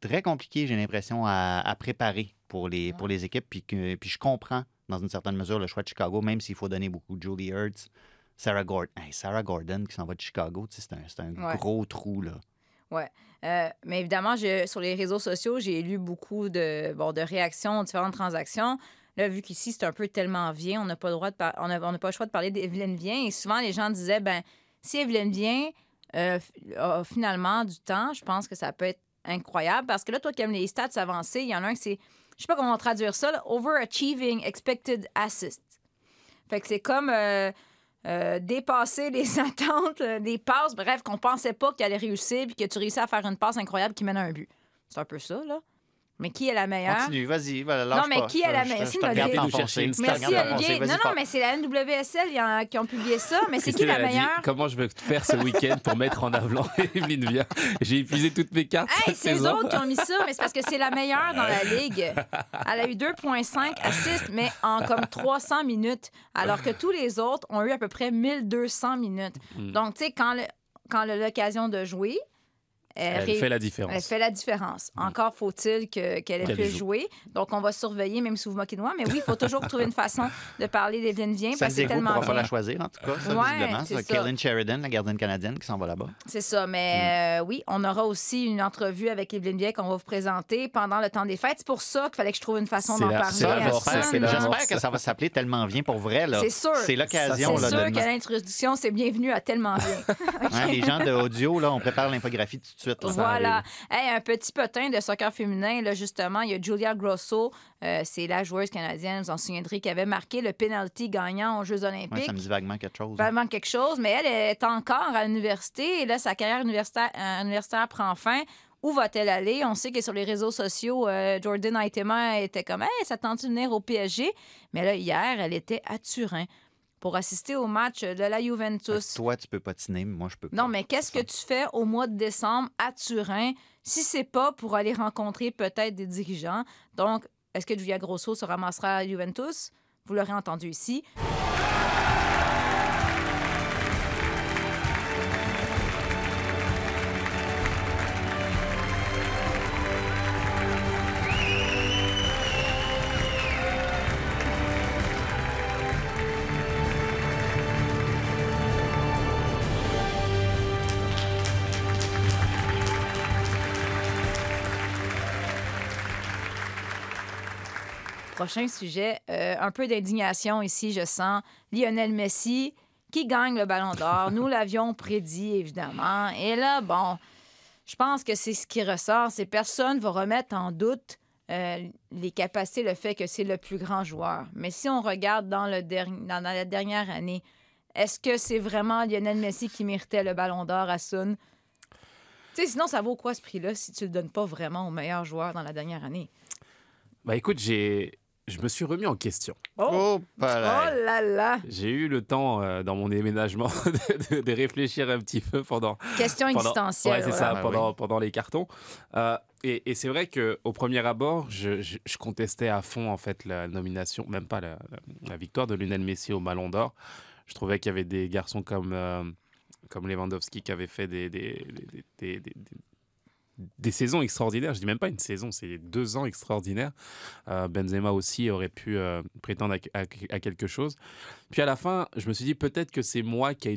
très compliqué, j'ai l'impression, à, à préparer pour les, pour les équipes. Puis, que- puis je comprends, dans une certaine mesure, le choix de Chicago, même s'il faut donner beaucoup. Julie Hurts, Sarah Gordon. Hey, Sarah Gordon qui s'en va de Chicago, c'est un, c'est un Ouais. gros trou, là. Euh, mais évidemment, je- sur les réseaux sociaux, j'ai lu beaucoup de, bon, de réactions aux différentes transactions. Là, vu qu'ici, c'est un peu tellement vient, on n'a pas le droit de par- on a- on n'a pas le choix de parler d'Evelyne Vien. Et souvent, les gens disaient, ben si Evelyne Vien euh, a finalement du temps, je pense que ça peut être incroyable. Parce que là, toi qui aimes les stats avancées, il y en a un qui c'est, je sais pas comment traduire ça, Overachieving Expected Assist. Fait que c'est comme euh, euh, dépasser les attentes, des passes, bref, qu'on pensait pas qu'il allait réussir, puis que tu réussis à faire une passe incroyable qui mène à un but. C'est un peu ça, là. Mais qui est la meilleure? Continue, vas-y, voilà, Non, mais pas. qui est la meilleure? Merci, Olivier. Non, non, mais c'est la NWSL il y en- qui ont publié ça, mais c'est qui la dit, meilleure? comment je vais faire ce week-end pour mettre en avant Evelyne Vien J'ai épuisé toutes mes cartes Hey, c'est saison. autres qui ont mis ça, mais c'est parce que c'est la meilleure dans la ligue. Elle a eu 2,5 assists, mais en comme 300 minutes, alors que tous les autres ont eu à peu près 1200 minutes. Mm. Donc, tu sais, quand, le- quand elle a l'occasion de jouer, Elle fait la différence. Elle fait la différence. Encore faut-il que- qu'elle ait Qu'elle pu joue. jouer. Donc, on va surveiller, même si vous moquez de moi. Mais oui, il faut toujours trouver une façon de parler d'Evelyne Vien parce que c'est tellement pas bien. la choisir, en tout cas, ça, Ouais, visiblement. c'est. Kaylin Sheridan, la gardienne canadienne, qui s'en va là-bas. C'est ça. Mais euh, oui, on aura aussi une entrevue avec Evelyne Vien qu'on va vous présenter pendant le temps des fêtes. C'est pour ça qu'il fallait que je trouve une façon d'en parler. J'espère que ça va s'appeler tellement bien pour vrai. C'est sûr. C'est l'occasion. C'est là, sûr qu'à l'introduction, c'est bienvenu à tellement bien. Les gens de audio, là, on prépare l'infographie tout de suite. Là. Voilà. Hey, un petit potin de soccer féminin, là, justement. Il y a Julia Grosso. euh, c'est la joueuse canadienne, vous en souviendrez, qui avait marqué le penalty gagnant aux Jeux olympiques. Ouais, ça me dit vaguement quelque chose. Vraiment quelque chose, mais elle est encore à l'université et là, sa carrière universitaire, euh, universitaire prend fin. Où va-t-elle aller? On sait que sur les réseaux sociaux, euh, Jordan Aitema était comme Hey, ça tente de venir au PSG? Mais là, hier, elle était à Turin pour assister au match de la que Juventus. Toi, tu peux patiner, moi, je peux pas. Non, mais qu'est-ce que tu fais au mois de décembre à Turin si c'est pas pour aller rencontrer peut-être des dirigeants? Donc, est-ce que Julia Grosso se ramassera à Juventus? Vous l'aurez entendu ici. Prochain sujet, euh, un peu d'indignation ici, je sens. Lionel Messi qui gagne le ballon d'or. Nous l'avions prédit, évidemment. Et là, bon, je pense que c'est ce qui ressort. C'est personne va remettre en doute euh, les capacités, le fait que c'est le plus grand joueur. Mais si on regarde dans, le derni- dans, dans la dernière année, est-ce que c'est vraiment Lionel Messi qui méritait le ballon d'or à Sun? Sinon, ça vaut quoi ce prix-là si tu le donnes pas vraiment au meilleur joueur dans la dernière année? Bah écoute, j'ai, je me suis remis en question. Oh, Oh là là! J'ai eu le temps euh, dans mon déménagement de, de- de réfléchir un petit peu pendant, Question pendant, existentielle. ouais, c'est voilà. ça, Ah, pendant, oui. pendant les cartons. Euh, et et c'est vrai qu'au premier abord, je, je- je contestais à fond en fait la nomination, même pas la, la- la victoire de Lionel Messi au Ballon d'Or. Je trouvais qu'il y avait des garçons comme, euh, comme Lewandowski qui avaient fait des, des, des- des- saisons extraordinaires. Je dis même pas une saison, c'est deux ans extraordinaires. Euh, Benzema aussi aurait pu euh, prétendre à, quelque chose. Puis à la fin, je me suis dit peut-être que c'est moi qui ai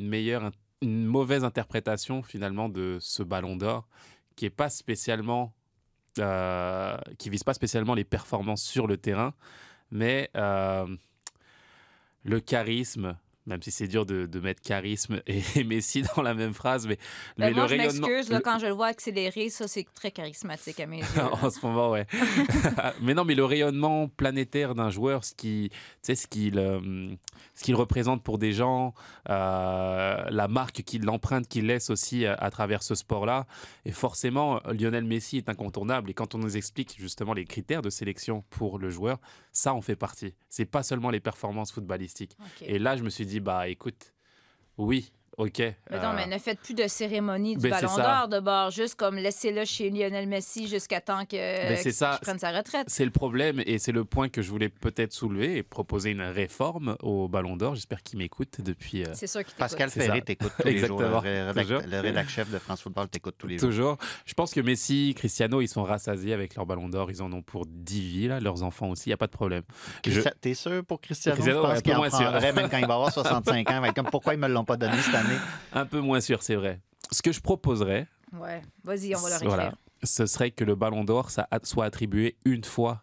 une mauvaise interprétation finalement de ce Ballon d'Or, qui est pas spécialement, euh, qui vise pas spécialement les performances sur le terrain, mais le charisme. Même si c'est dur de, de mettre charisme et, Messi dans la même phrase, mais, Ben, mais moi, le je rayonnement. m'excuse, quand je le vois accélérer, ça, c'est très charismatique à mes yeux. en ce moment, ouais. mais non, mais le rayonnement planétaire d'un joueur, ce qu'il, euh, ce qu'il représente pour des gens, euh, la marque qu'il, l'empreinte qu'il laisse aussi à, à travers ce sport-là. Et forcément, Lionel Messi est incontournable. Et quand on nous explique justement les critères de sélection pour le joueur, ça en fait partie. C'est pas seulement les performances footballistiques. Et là, je me suis dit, bah, écoute, oui, ok. Mais non, euh, mais ne faites plus de cérémonie du ben, Ballon d'Or de bord, juste comme laissez-le chez Lionel Messi jusqu'à temps que, Ben, c'est qu'il ça. prenne sa retraite. C'est le problème et c'est le point que je voulais peut-être soulever et proposer une réforme au Ballon d'Or. J'espère qu'il m'écoute depuis euh, C'est sûr qu'il t'écoute. Pascal C'est Ferré t'écoute tous les jours. Exactement. Le, rédac- Toujours. le rédac-chef de France Football t'écoute tous les jours. toujours. Je pense que Messi, Cristiano, ils sont rassasiés avec leur Ballon d'Or. Ils en ont pour 10 vies, là, leurs enfants aussi. Il n'y a pas de problème. Je- T'es sûr pour Cristiano? Cristiano, je ouais, pense peu qu'il en prendrait même quand il va avoir 65 ans. Comme pourquoi ils me l'ont pas donné cette année? Un peu moins sûr, c'est vrai. Ce que je proposerais, Ouais, vas-y, on va le réécrire. voilà, ce serait que le Ballon d'Or soit attribué une fois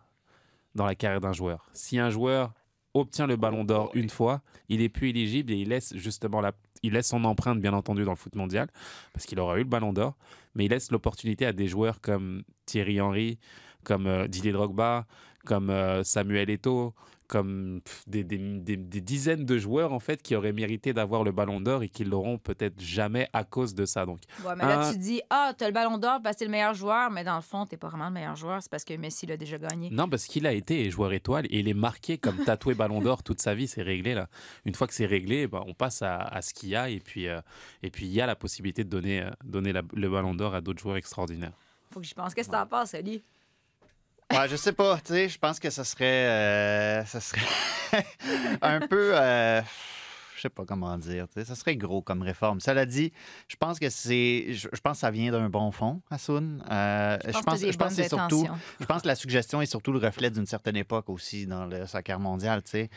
dans la carrière d'un joueur. Si un joueur obtient le Ballon d'Or une fois, il est plus éligible et il laisse justement la, il laisse son empreinte bien entendu dans le foot mondial parce qu'il aura eu le Ballon d'Or, mais il laisse l'opportunité à des joueurs comme Thierry Henry, comme euh, Didier Drogba, comme euh, Samuel Eto'o, comme des, des- des- des dizaines de joueurs en fait qui auraient mérité d'avoir le Ballon d'Or et qui l'auront peut-être jamais à cause de ça. Donc Ouais, mais là, Un- tu dis, ah, t'as le Ballon d'Or parce que t'es le meilleur joueur, mais dans le fond, t'es pas vraiment le meilleur joueur, c'est parce que Messi l'a déjà gagné. Non, parce qu'il a été joueur étoile et il est marqué comme tatoué Ballon d'Or toute sa vie. C'est réglé là. Une fois que c'est réglé, bah, on passe à, à ce qu'il y a et puis euh, et puis il y a la possibilité de donner euh, donner la- le Ballon d'Or à d'autres joueurs extraordinaires. Faut que j'y pense. Qu'est-ce que t'en penses, Ali? Ouais, je sais pas. Tu sais, je pense que ça serait, euh, ça serait un peu. euh, je sais pas comment dire. tu sais, Ça serait gros comme réforme. Cela dit, je pense que c'est. Je je pense que ça vient d'un bon fond, Hassoun. Euh, Je pense je pense c'est surtout. Je pense que la suggestion est surtout le reflet d'une certaine époque aussi dans le soccer mondial. tu sais.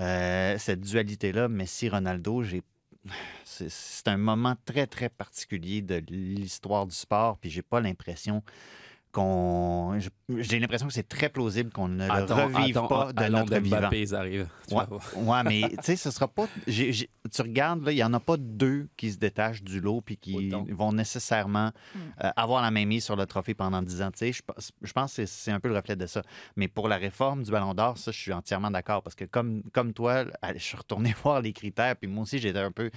Euh, cette dualité-là, Messi-Ronaldo, j'ai. C'est c'est un moment très, très particulier de l'histoire du sport, puis j'ai pas l'impression qu'on. J'ai l'impression que c'est très plausible qu'on ne le revive pas de notre vivant. Mbappé, ils arrivent. Tu Ouais, mais tu sais, ce sera pas. tu regardes, là, il n'y en a pas deux qui se détachent du lot puis qui Autant. vont nécessairement Hmm. euh, avoir la même mise sur le trophée pendant 10 ans. Tu sais, je, pense- je pense que c'est- c'est un peu le reflet de ça. Mais pour la réforme du Ballon d'Or, ça, je suis entièrement d'accord parce que comme, comme toi, je suis retourné voir les critères puis moi aussi, j'étais un peu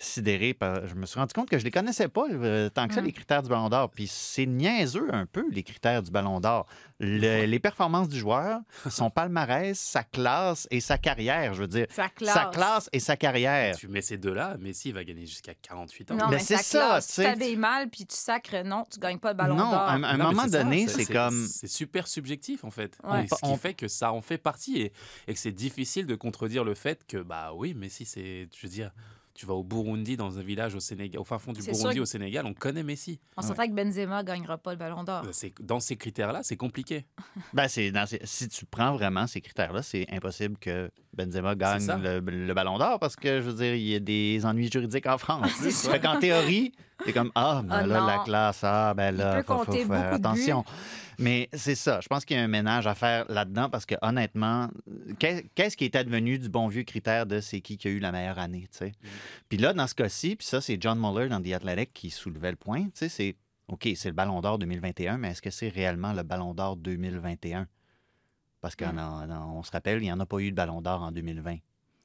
sidéré. Par... Je me suis rendu compte que je les connaissais pas euh, tant que ça, Mm. les critères du Ballon d'Or. Puis c'est niaiseux un peu, les critères du Ballon d'Or. Le- les performances du joueur, son palmarès, sa classe et sa carrière, je veux dire. Sa classe. Sa classe et sa carrière. Tu mets ces deux-là, Messi il va gagner jusqu'à 48 ans. Non, Mais mais, c'est ça, classe. tu t'habilles mal, puis tu sacres non, tu gagnes pas le ballon Non, d'or. à un- à un Non, moment donné, c'est comme. C'est super subjectif, en fait. Ouais. Ce qui On- fait que ça en fait partie et, et que c'est difficile de contredire le fait que, bah oui, Messi, c'est. Je veux dire, tu vas au Burundi, dans un village au Sénégal, au fin fond du Burundi, au Sénégal, on connaît Messi. On s'entend que Benzema gagnera pas le ballon d'or. C'est- Dans ces critères-là, c'est compliqué. Ben, c'est ces- si tu prends vraiment ces critères-là, c'est impossible que Benzema gagne le, le ballon d'or parce que, je veux dire, il y a des ennuis juridiques en France. Fait qu'en théorie, c'est comme Ah, ben Ah, là, non. la classe, ah, ben là, peut faut, faire buts. Mais c'est ça. Je pense qu'il y a un ménage à faire là-dedans parce que, honnêtement, qu'est- qu'est-ce qui est advenu du bon vieux critère de c'est qui qui a eu la meilleure année, tu sais? Puis là, dans ce cas-ci, puis ça, c'est John Muller dans The Athletic qui soulevait le point, tu sais, c'est OK, c'est le Ballon d'Or 2021, mais est-ce que c'est réellement le Ballon d'Or 2021? Parce qu'on on se rappelle, il n'y en a pas eu de Ballon d'Or en 2020.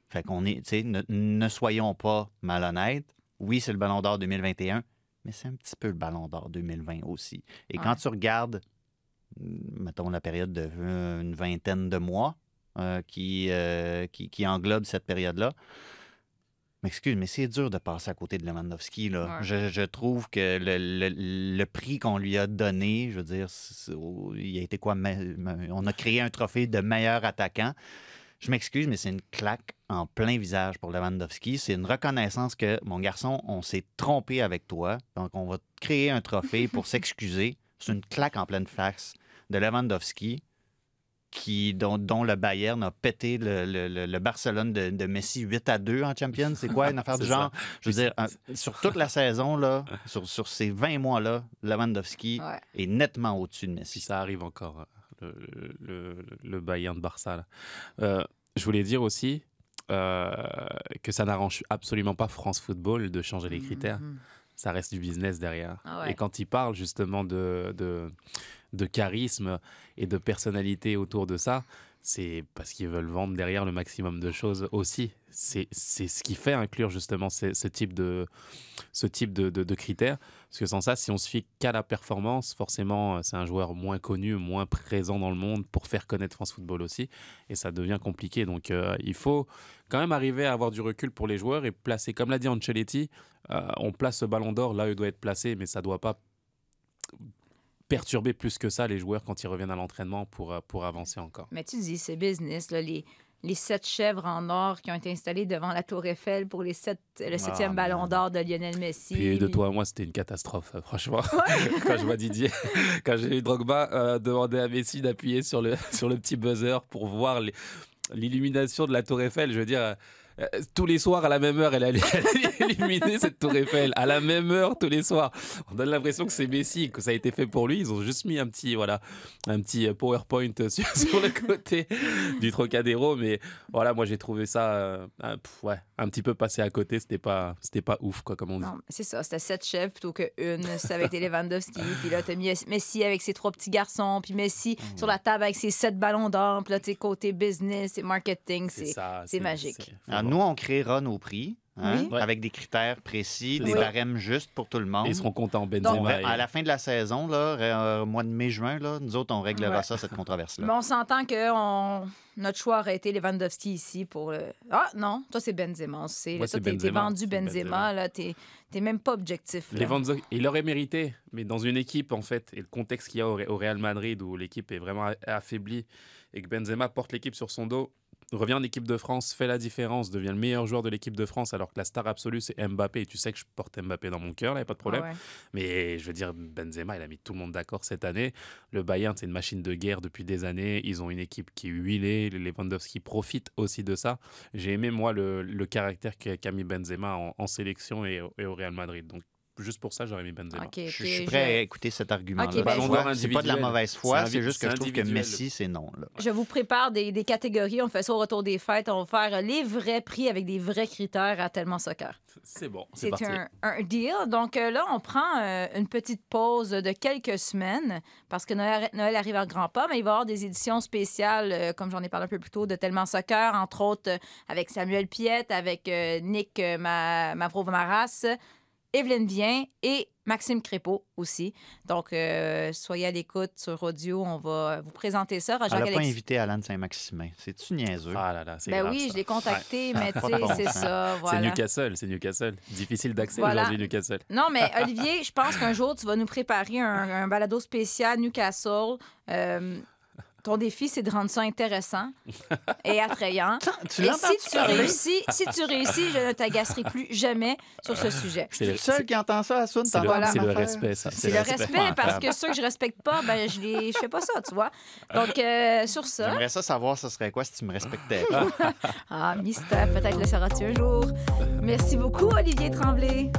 Fait qu'on est, tu sais, ne, ne soyons pas malhonnêtes. Oui, c'est le Ballon d'Or 2021, mais c'est un petit peu le Ballon d'Or 2020 aussi. Et quand tu regardes, mm, mettons, la période de une vingtaine de mois euh, qui, euh, qui, qui englobe cette période-là, M'excuse, mais c'est dur de passer à côté de Lewandowski. Là. Ouais. Je, je trouve que le, le- le prix qu'on lui a donné, je veux dire, oh, il a été quoi? On a créé un trophée de meilleur attaquant. Je m'excuse, mais c'est une claque en plein visage pour Lewandowski. C'est une reconnaissance que, mon garçon, on s'est trompé avec toi. Donc, on va créer un trophée pour s'excuser. C'est une claque en pleine face de Lewandowski qui, dont, dont le Bayern a pété le, le- le- le Barcelone de, de Messi 8 à 2 en Champions. C'est quoi une affaire du genre? ça. Je veux dire, un- sur toute la saison, là, sur, sur ces 20 mois-là, Lewandowski Ouais. est nettement au-dessus de Si Messi. ça arrive encore, le, le, le Bayern de Barça. là. Euh, je voulais dire aussi euh, que ça n'arrange absolument pas France Football de changer les critères. Mhm. Ça reste du business derrière. Ah ouais. Et quand il parle justement de, de, de charisme et de personnalité autour de ça, c'est parce qu'ils veulent vendre derrière le maximum de choses aussi. C'est ce qui fait inclure justement ce, type, de, ce type de- de critères. Parce que sans ça, si on se fie qu'à la performance, forcément, euh, c'est un joueur moins connu, moins présent dans le monde pour faire connaître France Football aussi. Et ça devient compliqué. Donc euh, il faut quand même arriver à avoir du recul pour les joueurs et placer, comme l'a dit Ancelotti, euh, on place ce ballon d'or là où il doit être placé, mais ça ne doit pas perturber plus que ça les joueurs quand ils reviennent à l'entraînement pour, euh, pour avancer encore. Mais tu dis, c'est business, là, les, les sept chèvres en or qui ont été installées devant la Tour Eiffel pour les sept, le septième Ah, ballon d'or de Lionel Messi. Puis de toi à moi, c'était une catastrophe, euh, franchement. quand je vois Didier, quand j'ai eu Drogba euh, demander à Messi d'appuyer sur le, sur le petit buzzer pour voir l'illumination de la Tour Eiffel, je veux dire. Euh, euh, tous les soirs à la même heure, elle allait, illuminer cette tour Eiffel à la même heure tous les soirs. On donne l'impression que c'est Messi, que ça a été fait pour lui. Ils ont juste mis un petit, voilà, un petit euh, PowerPoint sur, sur le côté du Trocadéro, mais voilà, moi j'ai trouvé ça, euh, un, pff, ouais, un petit peu passé à côté. C'était pas, c'était pas ouf, quoi, comme on dit. C'est ça, c'était sept chefs plutôt qu'une. Ça avait été Lewandowski. Puis là, t'as mis Messi avec ses trois petits garçons. Puis Messi Mmh. sur la table avec ses sept ballons d'or. Puis là, sais, côté business et marketing, c'est magique. Nous, on créera nos prix hein, Oui. Avec des critères précis, des ça. barèmes justes pour tout le monde. Ils seront contents, On Benzema. et- à la fin de la saison, là, euh, au mois de mai-juin, là, nous autres, on réglera Ouais. ça, cette controverse-là. Mais on s'entend que on- notre choix aurait été Lewandowski ici pour le. Ah non, toi, c'est Benzema. Moi, toi, c'est t'es- vendu Benzema. Benzema. Là, t'es t'es même pas objectif. là. Lewandowski, il aurait mérité, mais dans une équipe, en fait, et le contexte qu'il y a au, Real Madrid, où l'équipe est vraiment affaiblie, et que Benzema porte l'équipe sur son dos, revient en équipe de France, fait la différence, devient le meilleur joueur de l'équipe de France, alors que la star absolue, c'est Mbappé. Et tu sais que je porte Mbappé dans mon cœur, là, y a pas de problème. Ah ouais. Mais je veux dire, Benzema, il a mis tout le monde d'accord cette année. Le Bayern, c'est une machine de guerre depuis des années. Ils ont une équipe qui est huilée. Les Lewandowski profitent aussi de ça. J'ai aimé, moi, le, le caractère qu'a mis Benzema en, en sélection et, au- et au Real Madrid. Donc, juste pour ça, j'aurais mis Benzema. Ok, Je, suis je- prêt à écouter cet argument-là. Ok, Tu ben, c'est pas de la mauvaise foi, c'est juste que je trouve que. Messi, c'est non. Là. Je vous prépare des, des catégories. On fait ça au retour des fêtes. On va faire les vrais prix avec des vrais critères à tellement soccer. C'est bon, c'est un, un deal. Donc euh, là, on prend euh, une petite pause de quelques semaines parce que Noël, Noël arrive à grands pas, mais il va y avoir des éditions spéciales, euh, comme j'en ai parlé un peu plus tôt, de Tellement Soccer, entre autres euh, avec Samuel Piette, avec euh, Nick euh, Ma- Mavro-Maras, Evelyne Vien et Maxime Crépeau aussi. Donc, euh, soyez à l'écoute sur audio. On va vous présenter ça. Elle n'a pas invité Alan Saint-Maximin. C'est-tu niaiseux? Ah là là, c'est Ben grave, oui, ça. je l'ai contacté, mais tu sais, bon c'est ça. C'est. Newcastle, c'est Newcastle. Difficile d'accès Voilà. aujourd'hui, Newcastle. Non, mais Olivier, je pense qu'un jour, tu vas nous préparer un, un balado spécial Newcastle. Euh, ton défi, c'est de rendre ça intéressant et attrayant. Tu Et si tu réussis, si tu réussis, je ne t'agacerai plus jamais sur ce sujet. C'est le seul qui entend ça à Soun. c'est le, Voilà. c'est le respect, ça. C'est le respect parce que ceux que je respecte pas, ben je les, je fais pas ça, tu vois. Donc euh, sur ça, J'aimerais ça savoir ce serait quoi si tu me respectais? ah mystère, peut-être le sera-tu un jour. Merci beaucoup Olivier Tremblay.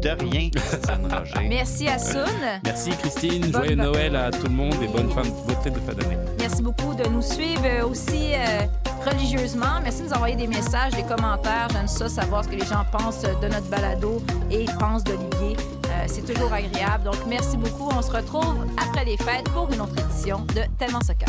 De rien, Christine Roger. Merci à Soun. Merci Christine, Bonne joyeux Noël à tout le monde et bonne fin, de fin d'année. Merci beaucoup de nous suivre euh, aussi euh, religieusement. Merci de nous envoyer des messages, des commentaires. J'aime ça, savoir ce que les gens pensent de notre balado et pensent d'Olivier. Euh, c'est toujours agréable. Donc, merci beaucoup. On se retrouve après les fêtes pour une autre édition de Tellement Soccer.